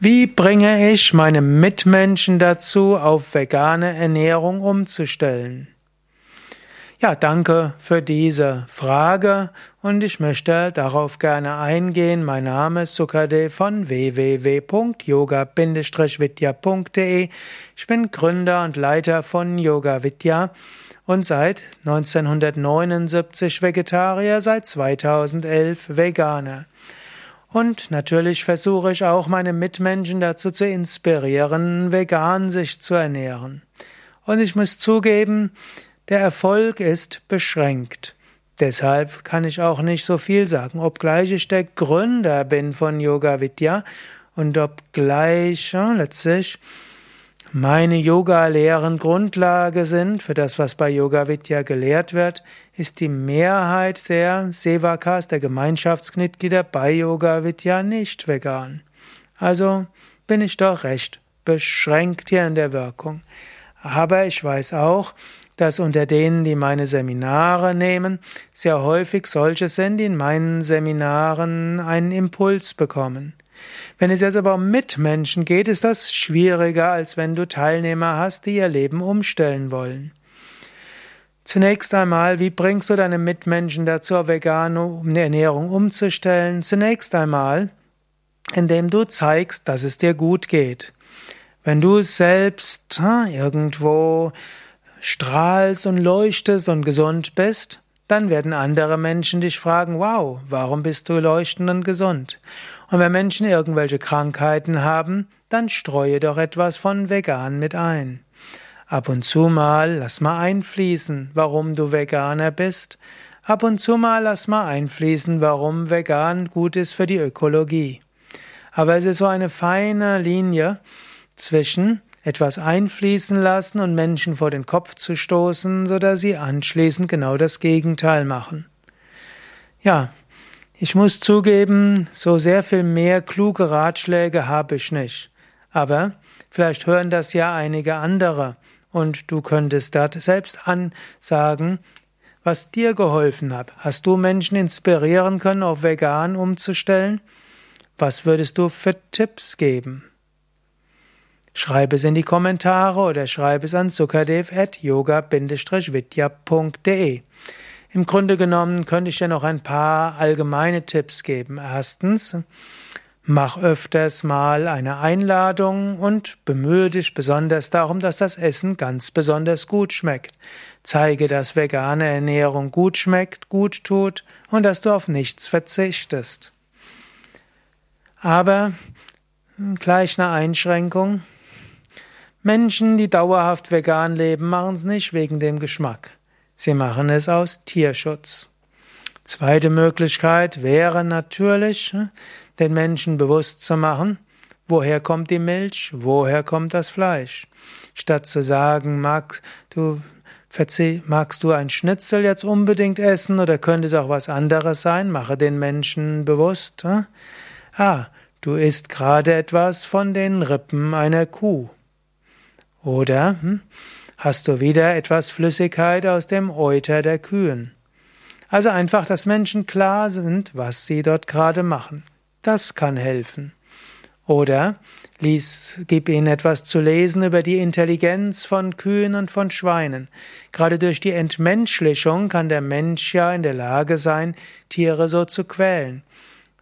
Wie bringe ich meine Mitmenschen dazu, auf vegane Ernährung umzustellen? Ja, danke für diese Frage und ich möchte darauf gerne eingehen. Mein Name ist Sukade von www.yoga-vidya.de. Ich bin Gründer und Leiter von Yoga Vidya und seit 1979 Vegetarier, seit 2011 Veganer. Und natürlich versuche ich auch meine Mitmenschen dazu zu inspirieren, vegan sich zu ernähren. Und ich muss zugeben, der Erfolg ist beschränkt. Deshalb kann ich auch nicht so viel sagen, obgleich ich der Gründer bin von Yoga Vidya und obgleich ja, letztlich meine Yoga-Lehren Grundlage sind für das, was bei Yoga Vidya gelehrt wird, ist die Mehrheit der Sevakas, der Gemeinschaftsmitglieder bei Yoga Vidya nicht vegan. Also bin ich doch recht beschränkt hier in der Wirkung. Aber ich weiß auch, dass unter denen, die meine Seminare nehmen, sehr häufig solche sind, die in meinen Seminaren einen Impuls bekommen. Wenn es jetzt aber um Mitmenschen geht, ist das schwieriger, als wenn du Teilnehmer hast, die ihr Leben umstellen wollen. Zunächst einmal, wie bringst du deine Mitmenschen dazu, auf vegane Ernährung umzustellen? Zunächst einmal, indem du zeigst, dass es dir gut geht. Wenn du selbst irgendwo strahlst und leuchtest und gesund bist, dann werden andere Menschen dich fragen, wow, warum bist du leuchtend und gesund? Und wenn Menschen irgendwelche Krankheiten haben, dann streue doch etwas von vegan mit ein. Ab und zu mal lass mal einfließen, warum du Veganer bist. Ab und zu mal lass mal einfließen, warum vegan gut ist für die Ökologie. Aber es ist so eine feine Linie zwischen etwas einfließen lassen und Menschen vor den Kopf zu stoßen, so dass sie anschließend genau das Gegenteil machen. Ja, ich muss zugeben, so sehr viel mehr kluge Ratschläge habe ich nicht. Aber vielleicht hören das ja einige andere und du könntest dort selbst ansagen, was dir geholfen hat. Hast du Menschen inspirieren können, auf vegan umzustellen? Was würdest du für Tipps geben? Schreibe es in die Kommentare oder schreibe es an sukadev at yoga-vidya.de. Im Grunde genommen könnte ich dir noch ein paar allgemeine Tipps geben. Erstens, mach öfters mal eine Einladung und bemühe dich besonders darum, dass das Essen ganz besonders gut schmeckt. Zeige, dass vegane Ernährung gut schmeckt, gut tut und dass du auf nichts verzichtest. Aber gleich eine Einschränkung. Menschen, die dauerhaft vegan leben, machen es nicht wegen dem Geschmack. Sie machen es aus Tierschutz. Zweite Möglichkeit wäre natürlich, hm, den Menschen bewusst zu machen, woher kommt die Milch, woher kommt das Fleisch. Statt zu sagen, magst du, magst du ein Schnitzel jetzt unbedingt essen oder könnte es auch was anderes sein, mache den Menschen bewusst, hm, ah, du isst gerade etwas von den Rippen einer Kuh. Oder, hm, hast du wieder etwas Flüssigkeit aus dem Euter der Kühen. Also einfach, dass Menschen klar sind, was sie dort gerade machen. Das kann helfen. Oder lies, gib ihnen etwas zu lesen über die Intelligenz von Kühen und von Schweinen. Gerade durch die Entmenschlichung kann der Mensch ja in der Lage sein, Tiere so zu quälen.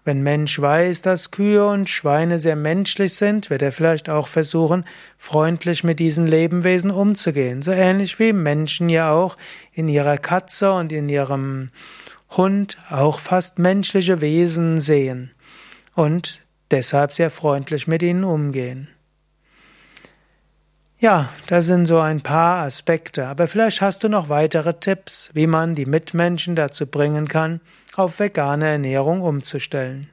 Wenn Mensch weiß, dass Kühe und Schweine sehr menschlich sind, wird er vielleicht auch versuchen, freundlich mit diesen Lebewesen umzugehen. So ähnlich wie Menschen ja auch in ihrer Katze und in ihrem Hund auch fast menschliche Wesen sehen und deshalb sehr freundlich mit ihnen umgehen. Ja, das sind so ein paar Aspekte, aber vielleicht hast du noch weitere Tipps, wie man die Mitmenschen dazu bringen kann, auf vegane Ernährung umzustellen.